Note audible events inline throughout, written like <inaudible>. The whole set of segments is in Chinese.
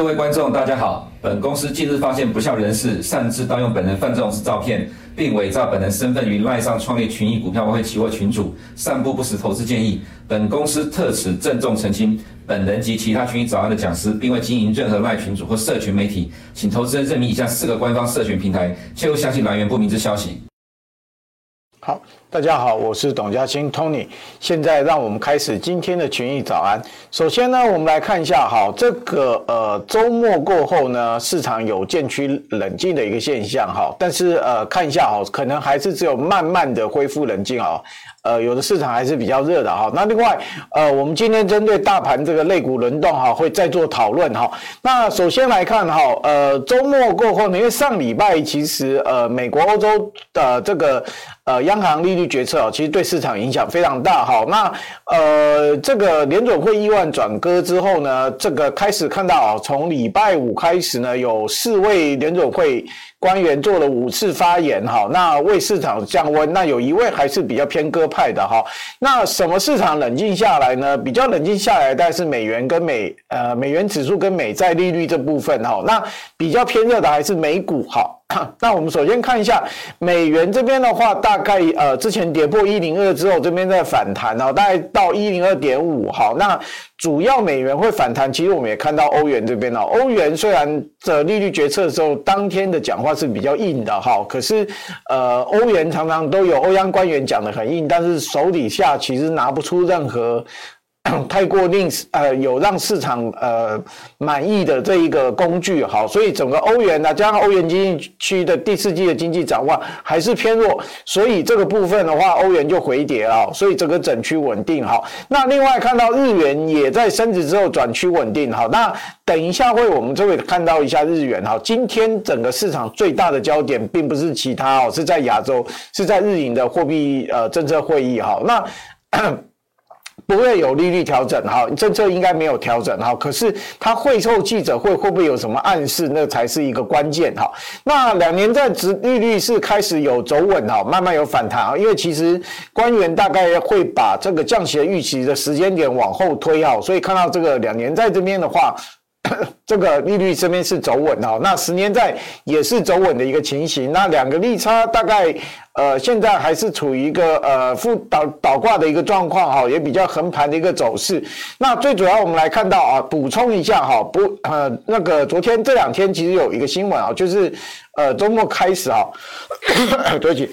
各位观众，大家好。本公司近日发现不肖人士擅自盗用本人范仲式照片，并伪造本人身份于赖上创立群益股票外汇期货群组，散布不实投资建议。本公司特此郑重澄清，本人及其他群益早安的讲师，并未经营任何赖群组或社群媒体，请投资人认明以下四个官方社群平台，切勿相信来源不明之消息。好，大家好，我是董家兴 Tony。现在让我们开始今天的群益早安。首先呢，我们来看一下，哈，这个呃周末过后呢，市场有渐趋冷静的一个现象，哈。但是呃，看一下哈，可能还是只有慢慢的恢复冷静啊。呃，有的市场还是比较热的哈。那另外，呃，我们今天针对大盘这个类股轮动哈，会再做讨论哈。那首先来看哈，呃，周末过后呢，因为上礼拜其实呃，美国、欧洲的这个。呃，央行利率决策啊，其实对市场影响非常大好。那呃，这个联总会意外转鸽之后呢，这个开始看到，从礼拜五开始呢，有四位联总会官员做了五次发言哈，那为市场降温。那有一位还是比较偏鸽派的哈。那什么市场冷静下来呢？比较冷静下来，但是美元跟美呃美元指数跟美债利率这部分哈，那比较偏热的还是美股哈。<coughs> 那我们首先看一下美元这边的话，大概呃之前跌破一零二之后，这边在反弹哦，大概到一零二点五。好，那主要美元会反弹，其实我们也看到欧元这边哦，欧元虽然这利率决策的时候当天的讲话它是比较硬的哈，可是呃欧元常常都有欧央官员讲的很硬，但是手底下其实拿不出任何。太过令呃有让市场呃满意的这一个工具好，所以整个欧元呢，加上欧元经济区的第四季的经济展望还是偏弱，所以这个部分的话，欧元就回跌了，所以整个整区稳定好。那另外看到日元也在升值之后转趋稳定好。那等一下会我们就会看到一下日元哈。今天整个市场最大的焦点并不是其他哦，是在亚洲，是在日银的货币呃政策会议哈。那。不会有利率调整哈，政策应该没有调整哈。可是他会后记者会会不会有什么暗示？那才是一个关键哈。那两年债殖利率是开始有走稳哈，慢慢有反弹啊。因为其实官员大概会把这个降息的预期的时间点往后推哈，所以看到这个两年债这边的话。<coughs> 这个利率这边是走稳哈，那十年债也是走稳的一个情形。那两个利差大概呃现在还是处于一个呃负倒倒挂的一个状况哈，也比较横盘的一个走势。那最主要我们来看到啊，补充一下哈，不呃那个昨天这两天其实有一个新闻啊，就是呃周末开始啊，<coughs> 对不起，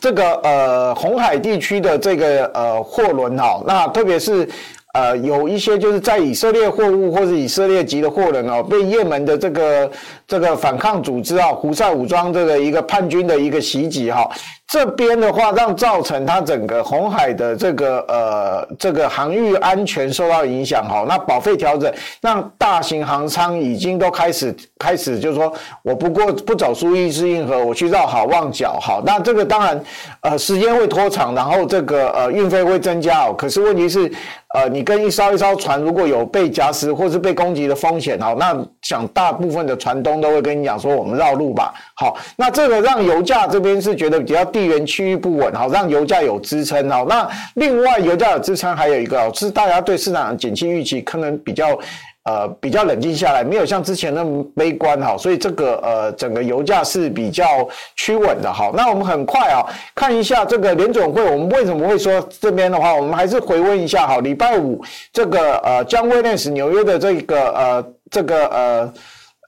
这个呃红海地区的这个呃货轮哈，那特别是。呃，有一些就是在以色列货物或者以色列籍的货人哦，被也门的这个这个反抗组织啊，胡塞武装这个一个叛军的一个袭击哈。这边的话，让造成它整个红海的这个呃这个航运安全受到影响哈。那保费调整，让大型航舱已经都开始开始就是说，我不过不走苏伊士运河，我去绕好望角好。那这个当然呃时间会拖长，然后这个呃运费会增加哦。可是问题是呃你跟一艘一艘船如果有被夹实或是被攻击的风险哦，那想大部分的船东都会跟你讲说，我们绕路吧。好，那这个让油价这边是觉得比较低。地缘区域不稳，好，让油价有支撑，好，那另外油价有支撑，还有一个是大家对市场的景气预期可能比较呃比较冷静下来，没有像之前那么悲观，哈，所以这个呃整个油价是比较趋稳的，好，那我们很快啊看一下这个联准会，我们为什么会说这边的话，我们还是回温一下，好，礼拜五这个呃将威廉斯纽约的这个呃这个呃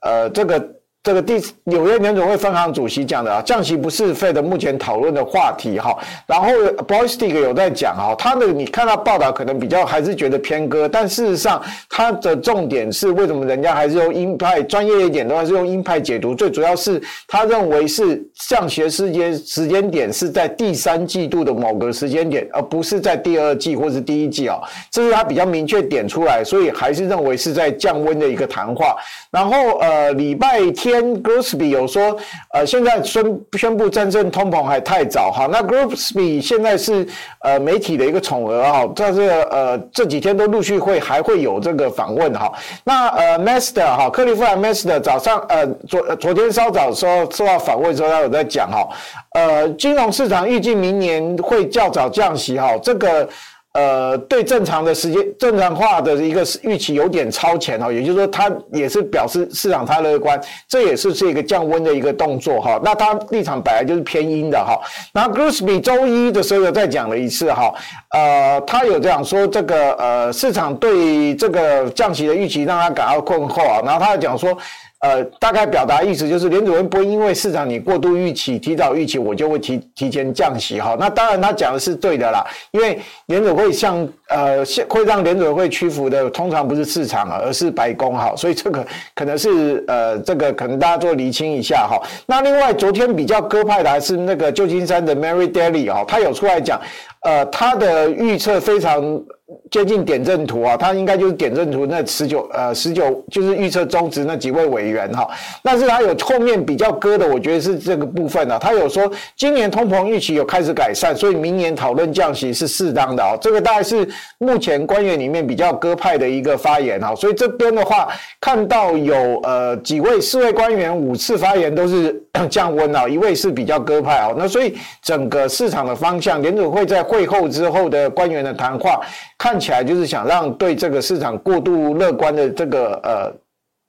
呃这个。这个第纽约联总会分行主席讲的啊，降息不是费的目前讨论的话题哈。然后 Boystick 有在讲哈，他的你看到报道可能比较还是觉得偏鸽，但事实上他的重点是为什么人家还是用鹰派专业一点的话是用鹰派解读，最主要是他认为是降息时间时间点是在第三季度的某个时间点，而不是在第二季或是第一季啊，这是他比较明确点出来，所以还是认为是在降温的一个谈话。然后呃礼拜天。跟 Grosby 有说，呃，现在宣宣布战争通膨还太早哈。那 Grosby 现在是呃媒体的一个宠儿哈，在这个呃这几天都陆续会还会有这个访问哈。那呃 Mester 哈，克利夫兰 Mester 早上呃昨昨天稍早时候受到访问的时候，他有在讲哈，呃，金融市场预计明年会较早降息哈，这个。呃，对正常的时间正常化的一个预期有点超前哈，也就是说，它也是表示市场太乐观，这也是是一个降温的一个动作哈。那它立场本来就是偏阴的哈。那 Gillespie 周一的时候又再讲了一次哈，呃，他有这样说，这个呃市场对这个降息的预期让他感到困惑啊，然后他又讲说。呃，大概表达意思就是联准会不会因为市场你过度预期、提早预期，我就会提提前降息哈。那当然他讲的是对的啦，因为联准会向呃会让联准会屈服的，通常不是市场，而是白宫哈。所以这个 <laughs> 可能是呃这个可能大家做厘清一下哈。那另外昨天比较鸽派的还是那个旧金山的 Mary Daly 哈，他有出来讲，呃，他的预测非常。接近点阵图啊，他应该就是点阵图那十九呃十九就是预测中值那几位委员哈，但是他有后面比较割的，我觉得是这个部分啊，他有说今年通膨预期有开始改善，所以明年讨论降息是适当的啊，这个大概是目前官员里面比较割派的一个发言哈，所以这边的话看到有呃几位四位官员五次发言都是 <coughs> 降温啊，一位是比较鸽派啊，那所以整个市场的方向，联准会在会后之后的官员的谈话。看起来就是想让对这个市场过度乐观的这个呃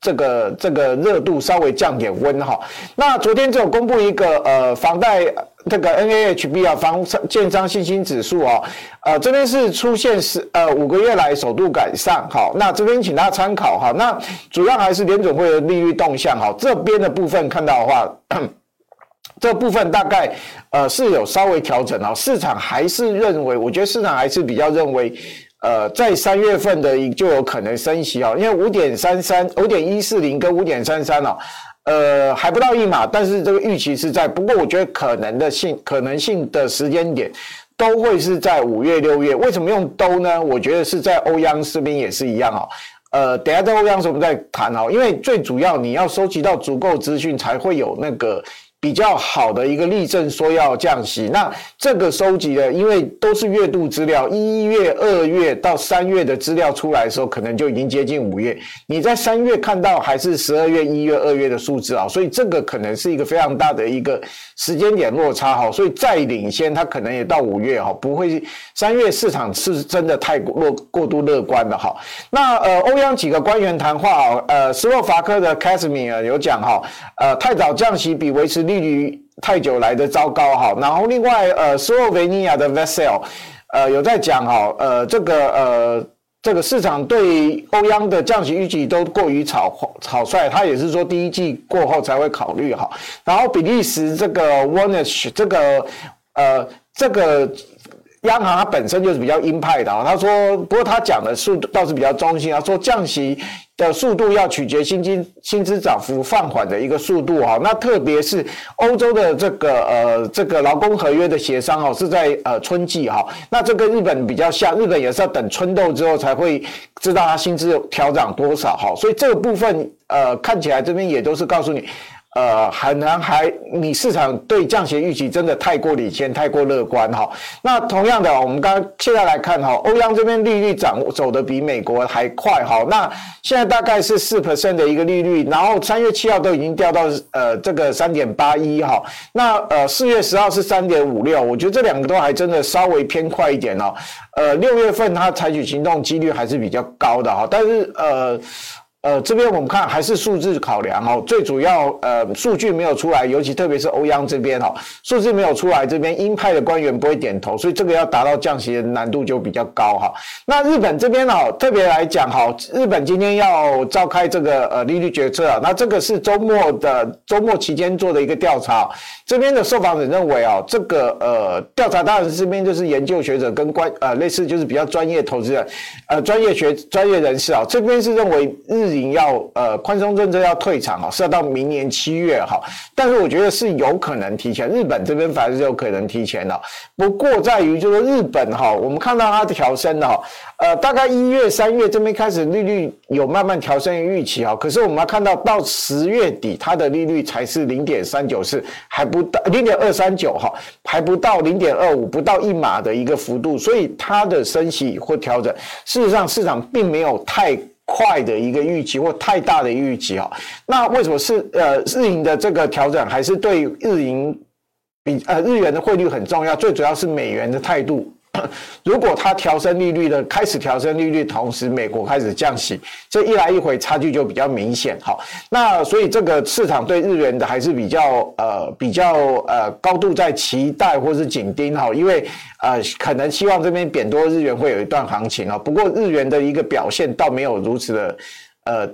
这个这个热度稍微降点温哈。那昨天只有公布一个呃房贷这个 NAHB 啊房建商信心指数啊，呃这边是出现是呃五个月来首度改善哈。那这边请大家参考哈。那主要还是联准会的利率动向哈。这边的部分看到的话。这部分大概呃是有稍微调整啊，市场还是认为，我觉得市场还是比较认为，呃，在三月份的就有可能升息啊，因为五点三三、五点一四零跟五点三三哦，呃还不到一码，但是这个预期是在，不过我觉得可能的性可能性的时间点都会是在五月、六月。为什么用都呢？我觉得是在欧央这边也是一样哦，呃，等下在欧央时我们再谈哦，因为最主要你要收集到足够资讯，才会有那个。比较好的一个例证说要降息，那这个收集的，因为都是月度资料，一月、二月到三月的资料出来的时候，可能就已经接近五月。你在三月看到还是十二月、一月、二月的数字啊，所以这个可能是一个非常大的一个时间点落差哈。所以再领先，它可能也到五月哈，不会三月市场是真的太过过度乐观了哈。那呃，欧央几个官员谈话，呃，斯洛伐克的 Casimir 有讲哈，呃，太早降息比维持利率太久来的糟糕哈，然后另外呃，斯洛维尼亚的 Vesel 呃有在讲哈，呃这个呃这个市场对欧央的降息预期都过于草草率，他也是说第一季过后才会考虑哈，然后比利时这个 Warnish 这个呃这个。央行它本身就是比较鹰派的啊，他说，不过他讲的速度倒是比较中性啊，说降息的速度要取决薪金薪资涨幅放缓的一个速度哈，那特别是欧洲的这个呃这个劳工合约的协商哦是在呃春季哈，那这跟日本比较像，日本也是要等春斗之后才会知道它薪资调涨多少哈，所以这个部分呃看起来这边也都是告诉你。呃，很难还你市场对降息预期真的太过领先，太过乐观哈。那同样的，我们刚刚现在来看哈，欧央这边利率涨走得比美国还快哈。那现在大概是四 percent 的一个利率，然后三月七号都已经掉到呃这个三点八一哈。那呃四月十号是三点五六，我觉得这两个都还真的稍微偏快一点哦。呃，六月份它采取行动几率还是比较高的哈，但是呃。呃，这边我们看还是数字考量哦，最主要呃数据没有出来，尤其特别是欧央这边哈，数字没有出来，这边鹰派的官员不会点头，所以这个要达到降息的难度就比较高哈。那日本这边哦，特别来讲哈，日本今天要召开这个呃利率决策啊，那这个是周末的周末期间做的一个调查，这边的受访者认为啊，这个呃调查当然是这边就是研究学者跟官呃类似就是比较专业投资人呃专业学专业人士啊，这边是认为日要呃宽松政策要退场啊，是要到明年七月哈，但是我觉得是有可能提前，日本这边反而是有可能提前的，不过在于就是日本哈，我们看到它调升的哈，呃大概一月三月这边开始利率有慢慢调升预期哈，可是我们要看到到十月底它的利率才是零点三九四，还不到零点二三九哈，还不到零点二五，不到一码的一个幅度，所以它的升息或调整，事实上市场并没有太。快的一个预期或太大的预期啊，那为什么是呃日银的这个调整还是对日银比呃日元的汇率很重要？最主要是美元的态度 <coughs> 如果它调升利率的开始调升利率，同时美国开始降息，这一来一回差距就比较明显。好，那所以这个市场对日元的还是比较呃比较呃高度在期待或是紧盯哈，因为呃可能希望这边贬多日元会有一段行情啊。不过日元的一个表现倒没有如此的呃。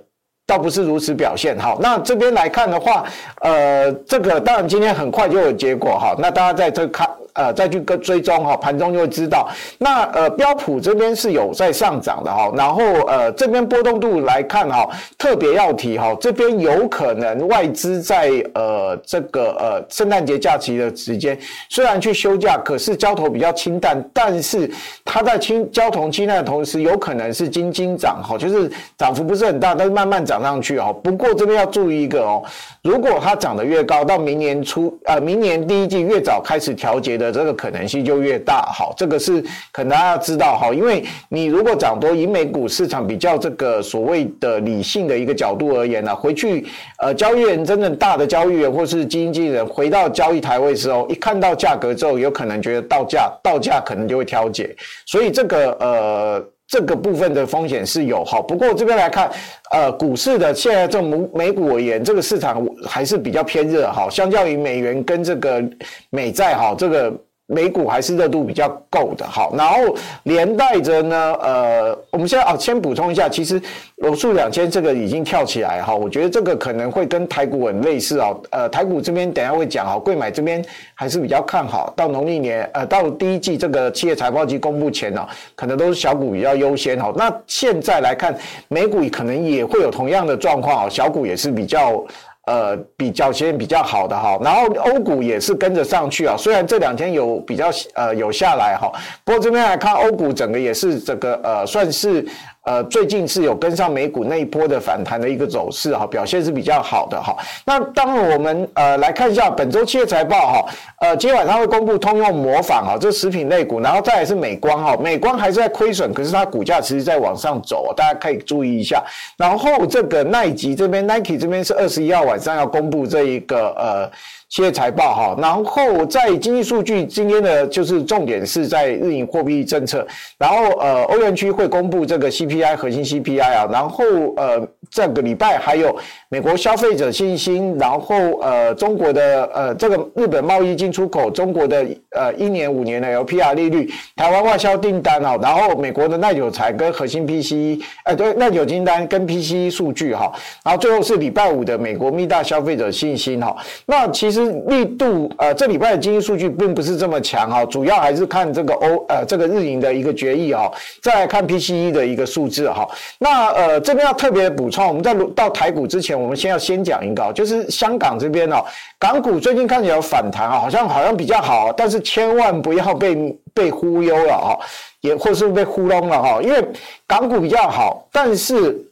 倒不是如此表现，好，那这边来看的话，呃，这个当然今天很快就有结果哈，那大家在这看。呃，再去跟追踪哈，盘中就会知道。那呃，标普这边是有在上涨的哈，然后呃，这边波动度来看哈，特别要提哈，这边有可能外资在呃这个呃圣诞节假期的时间，虽然去休假，可是交投比较清淡，但是它在清交投清淡的同时，有可能是金金涨哈，就是涨幅不是很大，但是慢慢涨上去哈。不过这边要注意一个哦，如果它涨得越高，到明年初呃明年第一季越早开始调节。的这个可能性就越大，好，这个是可能大家要知道。哈，因为你如果涨多，以美股市场比较这个所谓的理性的一个角度而言呢，回去呃交易员真正大的交易员或是基金经理人回到交易台位之后，一看到价格之后，有可能觉得到价到价可能就会调节，所以这个呃这个部分的风险是有好，不过这边来看，呃股市的现在这美美股而言，这个市场还是比较偏热哈，相较于美元跟这个美债哈这个。美股还是热度比较够的，好，然后连带着呢，呃，我们现在啊，先补充一下，其实罗素两千这个已经跳起来哈，我觉得这个可能会跟台股很类似哦，呃，台股这边等下会讲哈，柜买这边还是比较看好，到农历年，呃，到第一季这个企业财报季公布前呢，可能都是小股比较优先哈，那现在来看，美股可能也会有同样的状况啊，小股也是比较。呃，比较先比较好的哈，然后欧股也是跟着上去啊，虽然这两天有比较呃有下来哈，不过这边来看欧股整个也是这个呃算是。呃，最近是有跟上美股那一波的反弹的一个走势哈，表现是比较好的哈。那当我们呃来看一下本周企业财报哈，呃，今晚上会公布通用模仿啊，这食品类股，然后再来是美光哈，美光还是在亏损，可是它股价其实在往上走，大家可以注意一下。然后这个奈吉这边，Nike 这边是二十一号晚上要公布这一个呃。企业财报哈，然后在经济数据，今天的就是重点是在日银货币政策，然后呃欧元区会公布这个 CPI 核心 CPI 啊，然后呃这个礼拜还有美国消费者信心，然后呃中国的呃这个日本贸易进出口，中国的呃一年五年的 LPR 利率，台湾外销订单啊，然后美国的耐久财跟核心 PCE，呃对耐久订单跟 PCE 数据哈，然后最后是礼拜五的美国密大消费者信心哈，那其实。力度呃，这礼拜的经济数据并不是这么强哈，主要还是看这个欧呃这个日银的一个决议哈，再来看 PCE 的一个数字哈。那呃这边要特别补充，我们在到台股之前，我们先要先讲一个，就是香港这边哦，港股最近看起来有反弹啊，好像好像比较好，但是千万不要被被忽悠了哈，也或是被糊弄了哈，因为港股比较好，但是。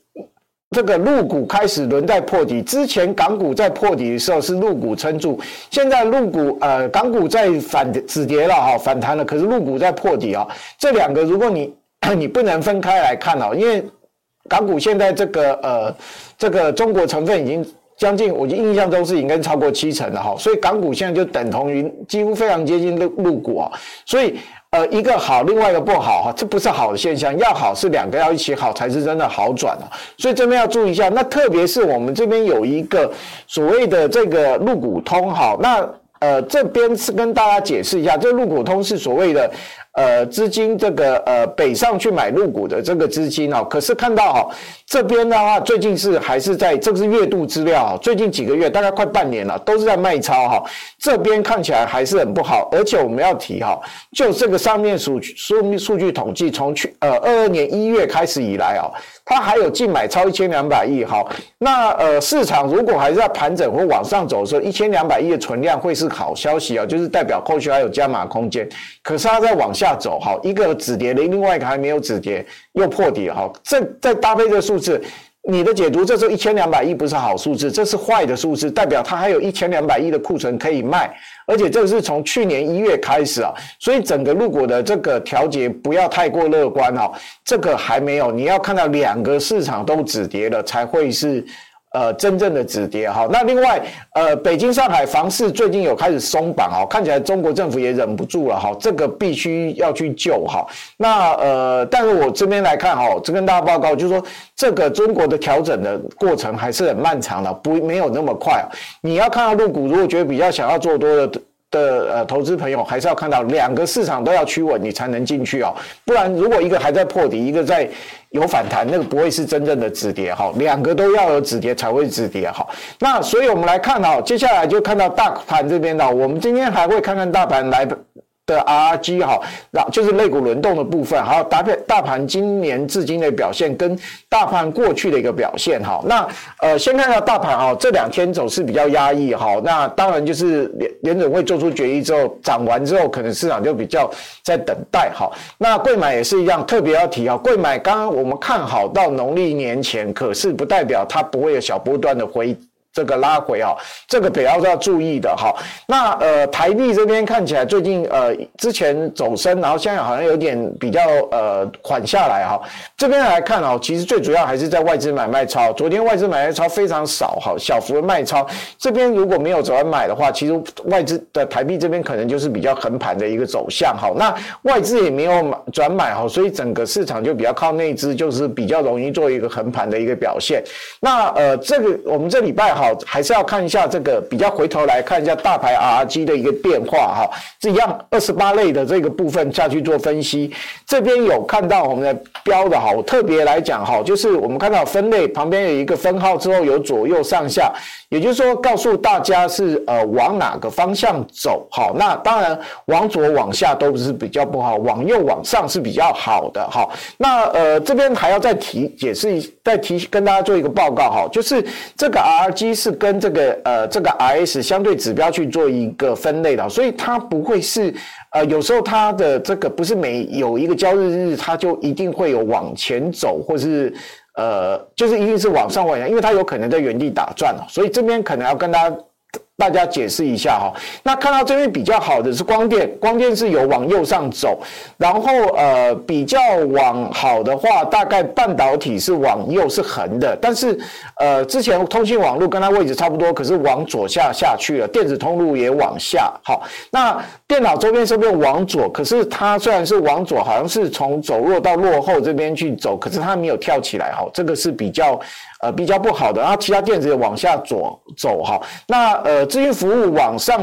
这个陆股开始轮在破底，之前港股在破底的时候是陆股撑住，现在陆股呃港股在反止跌了哈，反弹了，可是陆股在破底啊，这两个如果你你不能分开来看哦，因为港股现在这个呃这个中国成分已经将近，我印象中是已经超过七成了哈，所以港股现在就等同于几乎非常接近陆陆股啊，所以。呃，一个好，另外一个不好哈，这不是好的现象。要好是两个要一起好，才是真的好转啊。所以这边要注意一下。那特别是我们这边有一个所谓的这个陆股通哈，那呃这边是跟大家解释一下，这个陆股通是所谓的。呃，资金这个呃北上去买入股的这个资金哦，可是看到哈这边的话，最近是还是在这个是月度资料，最近几个月大概快半年了，都是在卖超哈，这边看起来还是很不好，而且我们要提哈，就这个上面数数数据统计，从去呃二二年一月开始以来啊。它还有净买超一千两百亿，好，那呃市场如果还是在盘整或往上走的时候，一千两百亿的存量会是好消息啊，就是代表后续还有加码空间。可是它在往下走，好，一个止跌的，另外一个还没有止跌，又破底，好，这再搭配这个数字。你的解读，这时候一千两百亿不是好数字，这是坏的数字，代表它还有一千两百亿的库存可以卖，而且这个是从去年一月开始啊，所以整个陆股的这个调节不要太过乐观哦，这个还没有，你要看到两个市场都止跌了才会是呃，真正的止跌哈。那另外，呃，北京、上海房市最近有开始松绑哈，看起来中国政府也忍不住了哈，这个必须要去救哈。那呃，但是我这边来看哈，这跟大家报告就是说，这个中国的调整的过程还是很漫长的，不没有那么快。你要看到陆股，如果觉得比较想要做多的。的呃，投资朋友还是要看到两个市场都要趋稳，你才能进去哦。不然，如果一个还在破底，一个在有反弹，那个不会是真正的止跌哈。两个都要有止跌才会止跌哈。那所以我们来看哈，接下来就看到大盘这边呢，我们今天还会看看大盘来。的 RG 哈，那就是类股轮动的部分，还有搭配大盘今年至今的表现，跟大盘过去的一个表现哈。那呃，先看到大盘哈，这两天走势比较压抑哈。那当然就是联联准会做出决议之后，涨完之后，可能市场就比较在等待哈。那贵买也是一样，特别要提啊，贵买刚刚我们看好到农历年前，可是不代表它不会有小波段的回。这个拉回啊，这个比较要注意的哈。那呃，台币这边看起来最近呃之前走升，然后现在好像有点比较呃缓下来哈。这边来看哦，其实最主要还是在外资买卖超。昨天外资买卖超非常少哈，小幅的卖超。这边如果没有转买的话，其实外资的台币这边可能就是比较横盘的一个走向哈。那外资也没有买转买哈，所以整个市场就比较靠内资，就是比较容易做一个横盘的一个表现。那呃，这个我们这礼拜哈。还是要看一下这个，比较回头来看一下大牌 RRG 的一个变化哈，这样二十八类的这个部分下去做分析。这边有看到我们的标的哈，我特别来讲哈，就是我们看到分类旁边有一个分号之后有左右上下，也就是说告诉大家是呃往哪个方向走哈。那当然往左往下都不是比较不好，往右往上是比较好的哈。那呃这边还要再提解释一再提跟大家做一个报告哈，就是这个 RRG。是跟这个呃这个 RS 相对指标去做一个分类的，所以它不会是呃有时候它的这个不是每有一个交易日它就一定会有往前走，或是呃就是一定是往上往下，因为它有可能在原地打转，所以这边可能要跟大家。大家解释一下哈，那看到这边比较好的是光电，光电是有往右上走，然后呃比较往好的话，大概半导体是往右是横的，但是呃之前通信网络跟它位置差不多，可是往左下下去了，电子通路也往下，好，那电脑周边是不是往左？可是它虽然是往左，好像是从走弱到落后这边去走，可是它没有跳起来哈，这个是比较。呃，比较不好的，然后其他电子也往下走走哈，那呃，资讯服务往上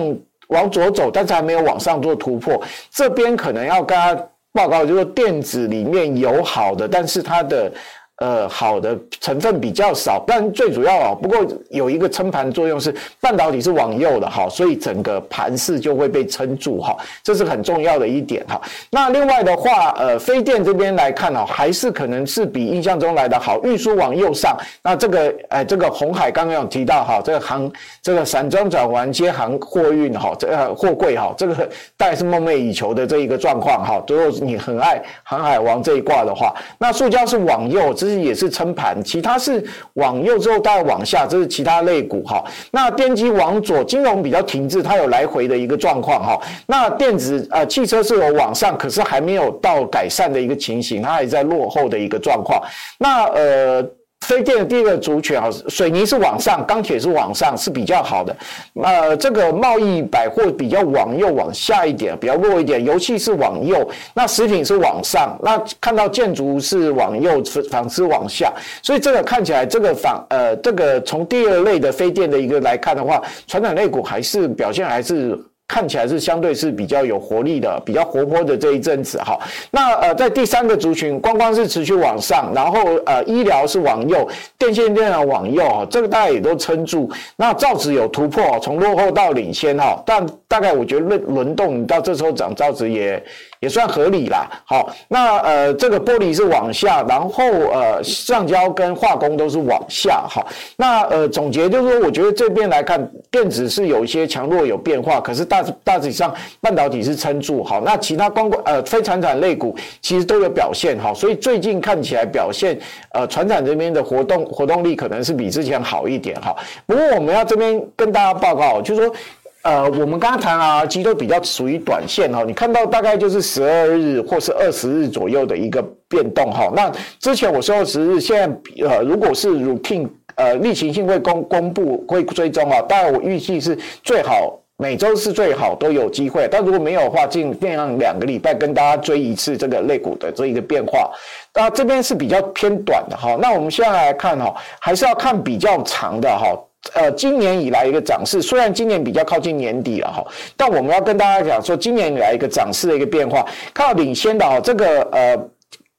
往左走，但是还没有往上做突破，这边可能要跟大家报告，就是电子里面有好的，但是它的。呃，好的成分比较少，但最主要啊，不过有一个撑盘作用是半导体是往右的哈，所以整个盘势就会被撑住哈，这是很重要的一点哈。那另外的话，呃，飞电这边来看哦，还是可能是比印象中来的好，运输往右上。那这个，哎，这个红海刚刚有提到哈，这个航这个散装转完接航货运哈，这个货柜哈，这个大概是梦寐以求的这一个状况哈。如果你很爱航海王这一挂的话，那塑胶是往右。这是也是撑盘，其他是往右之后再往下，这是其他类股哈。那电机往左，金融比较停滞，它有来回的一个状况哈。那电子呃汽车是有往上，可是还没有到改善的一个情形，它还在落后的一个状况。那呃。非电的第一个族群啊，水泥是往上，钢铁是往上，是比较好的。呃，这个贸易百货比较往右往下一点，比较弱一点。油气是往右，那食品是往上。那看到建筑是往右，纺织往下。所以这个看起来，这个纺呃，这个从第二类的非电的一个来看的话，传统类股还是表现还是。看起来是相对是比较有活力的，比较活泼的这一阵子哈。那呃，在第三个族群，光光是持续往上，然后呃，医疗是往右，电线电缆往右哈，这个大家也都撑住。那造纸有突破，从落后到领先哈，但大概我觉得轮轮动到这时候涨造纸也。也算合理啦，好，那呃，这个玻璃是往下，然后呃，橡胶跟化工都是往下，好，那呃，总结就是说，我觉得这边来看，电子是有一些强弱有变化，可是大大体上半导体是撑住，好，那其他光呃非传产类股其实都有表现，好，所以最近看起来表现呃传产这边的活动活动力可能是比之前好一点，哈，不过我们要这边跟大家报告，就是说。呃，我们刚刚谈 RRG 都比较属于短线哈，你看到大概就是十二日或是二十日左右的一个变动哈。那之前我说二十日，现在呃，如果是 routine 呃例行性会公公布会追踪啊，当然我预计是最好每周是最好都有机会，但如果没有的话，尽量两个礼拜跟大家追一次这个类股的这一个变化。那这边是比较偏短的哈，那我们现在来看哈，还是要看比较长的哈。呃，今年以来一个涨势，虽然今年比较靠近年底了哈，但我们要跟大家讲说，今年以来一个涨势的一个变化，看到领先的哈，这个呃，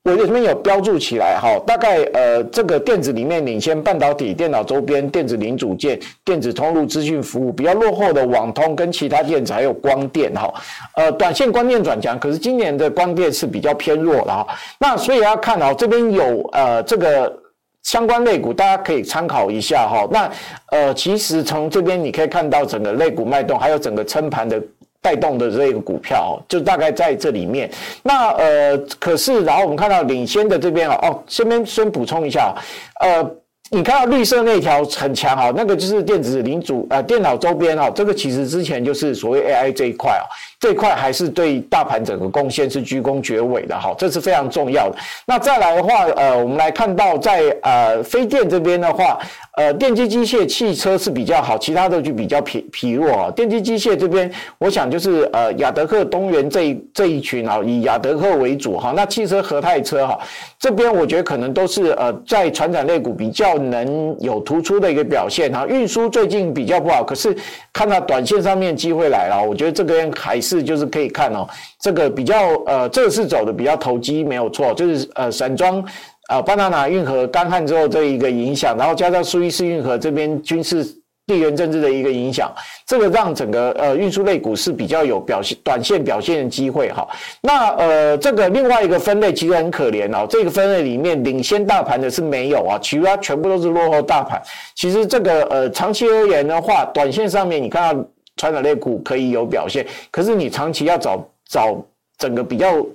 我这边有标注起来哈，大概呃，这个电子里面领先半导体、电脑周边、电子零组件、电子通路、资讯服务，比较落后的网通跟其他电子还有光电哈，呃，短线光电转强，可是今年的光电是比较偏弱的哈，那所以要看哦，这边有呃这个。相关类股大家可以参考一下哈。那呃，其实从这边你可以看到整个类股脉动，还有整个撑盘的带动的这个股票，就大概在这里面。那呃，可是然后我们看到领先的这边啊，哦，这边先补充一下，呃。你看到绿色那条很强哈，那个就是电子领主呃电脑周边哈，这个其实之前就是所谓 AI 这一块啊，这块还是对大盘整个贡献是居功厥伟的哈，这是非常重要的。那再来的话，呃，我们来看到在呃非电这边的话，呃电机机械、汽车是比较好，其他的就比较疲疲弱啊。电机机械这边，我想就是呃亚德克、东元这一这一群啊，以亚德克为主哈。那汽车、和泰车哈，这边我觉得可能都是呃在船长类股比较。能有突出的一个表现哈，运输最近比较不好，可是看到短线上面机会来了，我觉得这边还是就是可以看哦，这个比较呃，这个是走的比较投机没有错，就是呃散装呃巴拿马运河干旱之后这一个影响，然后加上苏伊士运河这边军事。地缘政治的一个影响，这个让整个呃运输类股是比较有表现，短线表现的机会哈。那呃这个另外一个分类其实很可怜哦，这个分类里面领先大盘的是没有啊，其他全部都是落后大盘。其实这个呃长期而言的话，短线上面你看到传统类股可以有表现，可是你长期要找找整个比较。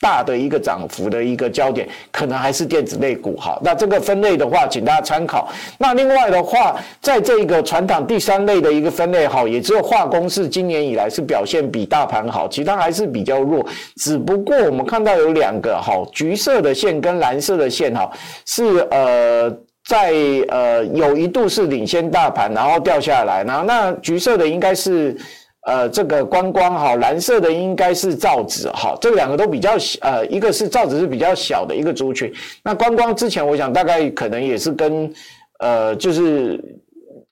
大的一个涨幅的一个焦点，可能还是电子类股哈。那这个分类的话，请大家参考。那另外的话，在这个传统第三类的一个分类哈，也只有化工是今年以来是表现比大盘好，其他还是比较弱。只不过我们看到有两个哈，橘色的线跟蓝色的线哈，是呃在呃有一度是领先大盘，然后掉下来，然后那橘色的应该是。呃，这个观光哈，蓝色的应该是造纸哈，这两个都比较小，呃，一个是造纸是比较小的一个族群，那观光之前我想大概可能也是跟，呃，就是。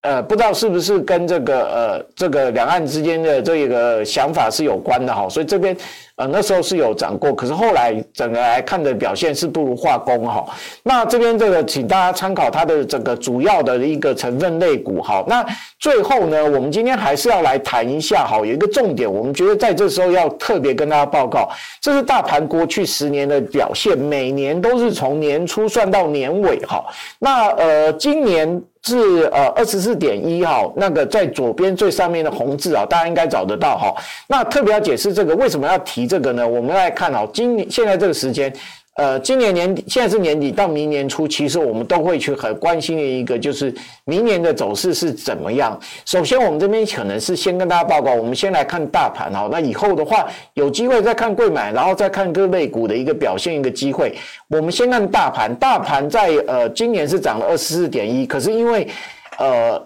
呃，不知道是不是跟这个呃这个两岸之间的这个想法是有关的哈，所以这边呃那时候是有涨过，可是后来整个来看的表现是不如化工哈。那这边这个请大家参考它的整个主要的一个成分类股哈。那最后呢，我们今天还是要来谈一下哈，有一个重点，我们觉得在这时候要特别跟大家报告，这是大盘过去十年的表现，每年都是从年初算到年尾哈。那呃今年。是呃二十四点一哈，那个在左边最上面的红字啊，大家应该找得到哈。那特别要解释这个为什么要提这个呢？我们来看哦，今现在这个时间。呃，今年年底，现在是年底到明年初，其实我们都会去很关心的一个，就是明年的走势是怎么样。首先，我们这边可能是先跟大家报告，我们先来看大盘哈。那以后的话，有机会再看贵买，然后再看各类股的一个表现一个机会。我们先看大盘，大盘在呃今年是涨了二十四点一，可是因为呃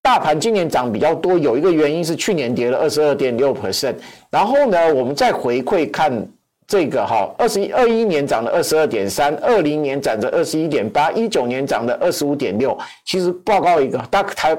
大盘今年涨比较多，有一个原因是去年跌了二十二点六 percent，然后呢，我们再回馈看。这个哈，二十一二一年涨了二十二点三，二零年涨了二十一点八，一九年涨了二十五点六。其实报告一个，大台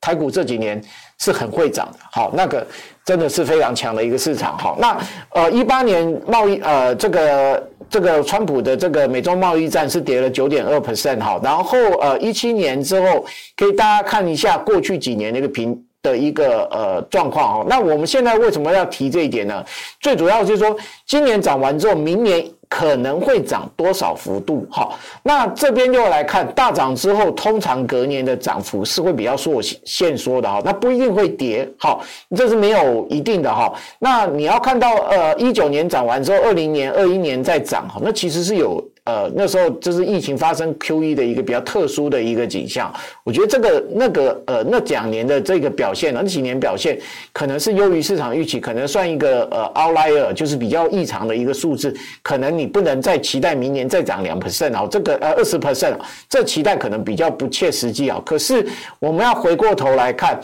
台股这几年是很会涨的，好，那个真的是非常强的一个市场。好，那呃一八年贸易呃这个这个川普的这个美中贸易战是跌了九点二 percent 好，然后呃一七年之后，可以大家看一下过去几年那个平。的一个呃状况哦，那我们现在为什么要提这一点呢？最主要就是说，今年涨完之后，明年可能会涨多少幅度？哈，那这边就来看大涨之后，通常隔年的涨幅是会比较缩限缩的哈，那不一定会跌，好，这是没有一定的哈。那你要看到呃一九年涨完之后，二零年、二一年再涨哈，那其实是有。呃那时候就是疫情发生 Q1 的一个比较特殊的一个景象。我觉得这个那个呃那两年的这个表现，那几年表现可能是优于市场预期，可能算一个呃 outlier，就是比较异常的一个数字。可能你不能再期待明年再涨两 percent 啊，这个呃二十 percent，这期待可能比较不切实际啊。可是我们要回过头来看。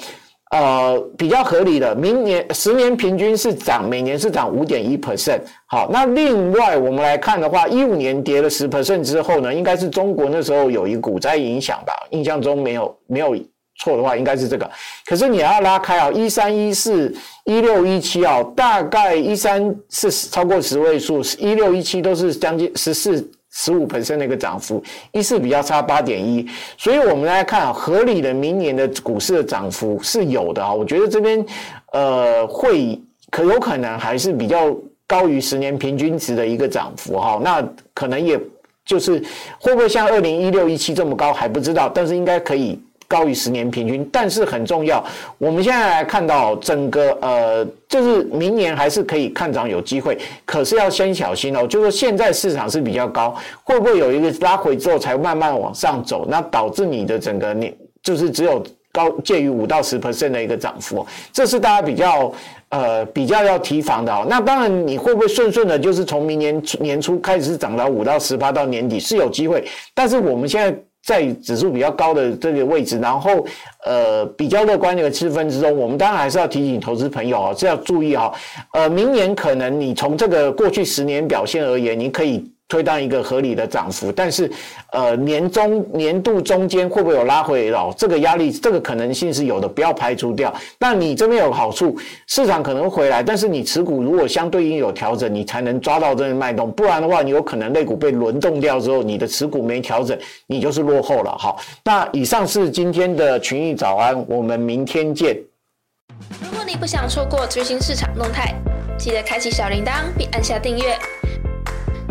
呃，比较合理的，明年十年平均是涨，每年是涨五点一 percent。好，那另外我们来看的话，一五年跌了十 percent 之后呢，应该是中国那时候有一股灾影响吧？印象中没有没有错的话，应该是这个。可是你要拉开啊，一三一四一六一七啊，大概一三是超过十位数，一六一七都是将近十四。十五 percent 的一个涨幅，一是比较差八点一，所以我们来看，合理的明年的股市的涨幅是有的啊，我觉得这边呃会可有可能还是比较高于十年平均值的一个涨幅哈，那可能也就是会不会像二零一六一七这么高还不知道，但是应该可以。高于十年平均，但是很重要。我们现在来看到整个呃，就是明年还是可以看涨有机会，可是要先小心哦。就是现在市场是比较高，会不会有一个拉回之后才慢慢往上走？那导致你的整个年就是只有高介于五到十 percent 的一个涨幅，这是大家比较呃比较要提防的哦。那当然你会不会顺顺的，就是从明年年初开始涨到五到十八到年底是有机会，但是我们现在。在指数比较高的这个位置，然后呃比较乐观的一个气氛之中，我们当然还是要提醒投资朋友啊，这要注意啊，呃，明年可能你从这个过去十年表现而言，你可以。推到一个合理的涨幅，但是，呃，年中年度中间会不会有拉回哦？这个压力，这个可能性是有的，不要排除掉。那你这边有好处，市场可能回来，但是你持股如果相对应有调整，你才能抓到这个脉动。不然的话，你有可能类股被轮动掉之后，你的持股没调整，你就是落后了。好，那以上是今天的群益早安，我们明天见。如果你不想错过最新市场动态，记得开启小铃铛并按下订阅。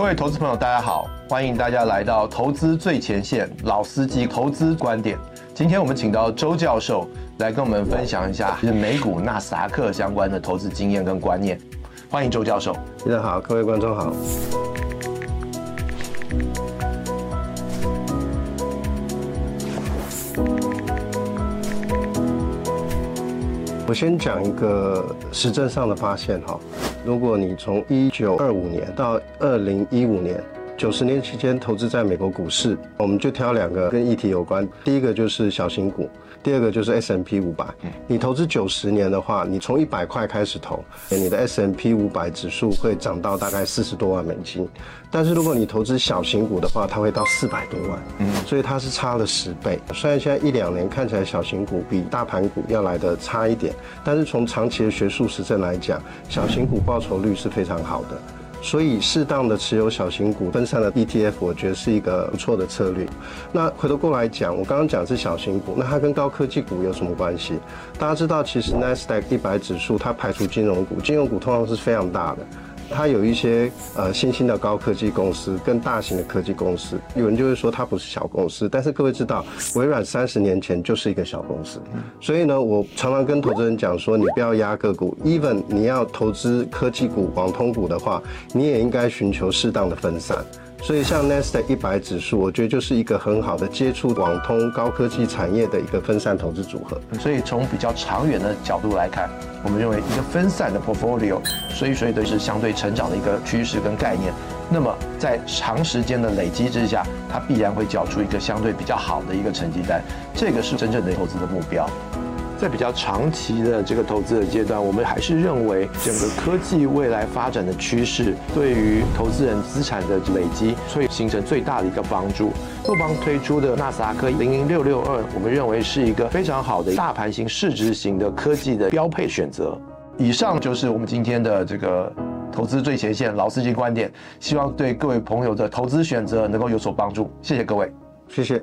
各位投资朋友，大家好，欢迎大家来到投资最前线，老司机投资观点。今天我们请到周教授来跟我们分享一下，就是美股纳斯达克相关的投资经验跟观念。欢迎周教授。大家好，各位观众好。我先讲一个实证上的发现哈，如果你从一九二五年到二零一五年九十年期间投资在美国股市，我们就挑两个跟议题有关，第一个就是小型股。第二个就是 S M P 五百，你投资九十年的话，你从一百块开始投，你的 S M P 五百指数会涨到大概四十多万美金。但是如果你投资小型股的话，它会到四百多万，嗯，所以它是差了十倍。虽然现在一两年看起来小型股比大盘股要来的差一点，但是从长期的学术实证来讲，小型股报酬率是非常好的。所以，适当的持有小型股分散的 ETF，我觉得是一个不错的策略。那回头过来讲，我刚刚讲是小型股，那它跟高科技股有什么关系？大家知道，其实 Nasdaq 一百指数它排除金融股，金融股通常是非常大的。它有一些呃新兴的高科技公司跟大型的科技公司，有人就会说它不是小公司，但是各位知道，微软三十年前就是一个小公司，所以呢，我常常跟投资人讲说，你不要压个股，even 你要投资科技股、网通股的话，你也应该寻求适当的分散。所以，像 Nasdaq 一百指数，我觉得就是一个很好的接触网通高科技产业的一个分散投资组合。所以，从比较长远的角度来看，我们认为一个分散的 portfolio，随随都是相对成长的一个趋势跟概念。那么，在长时间的累积之下，它必然会缴出一个相对比较好的一个成绩单。这个是真正的投资的目标。在比较长期的这个投资的阶段，我们还是认为整个科技未来发展的趋势对于投资人资产的累积会形成最大的一个帮助。富邦推出的纳斯达克零零六六二，我们认为是一个非常好的大盘型、市值型的科技的标配选择。以上就是我们今天的这个投资最前线老司机观点，希望对各位朋友的投资选择能够有所帮助。谢谢各位，谢谢。